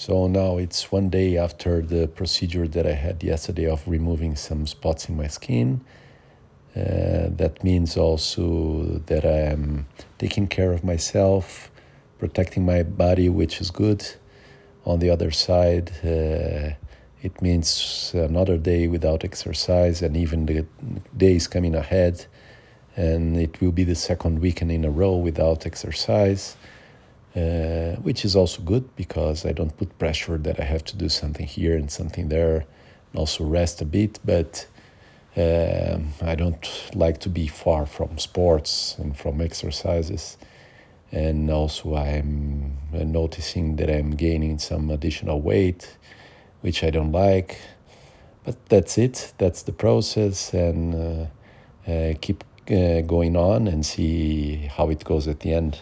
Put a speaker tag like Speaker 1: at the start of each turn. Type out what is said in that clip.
Speaker 1: So now it's one day after the procedure that I had yesterday of removing some spots in my skin. Uh, that means also that I am taking care of myself, protecting my body, which is good. On the other side, uh, it means another day without exercise, and even the days coming ahead, and it will be the second weekend in a row without exercise uh, which is also good because I don't put pressure that I have to do something here and something there, and also rest a bit. But um, I don't like to be far from sports and from exercises. And also, I'm noticing that I'm gaining some additional weight, which I don't like. But that's it, that's the process, and uh, uh, keep uh, going on and see how it goes at the end.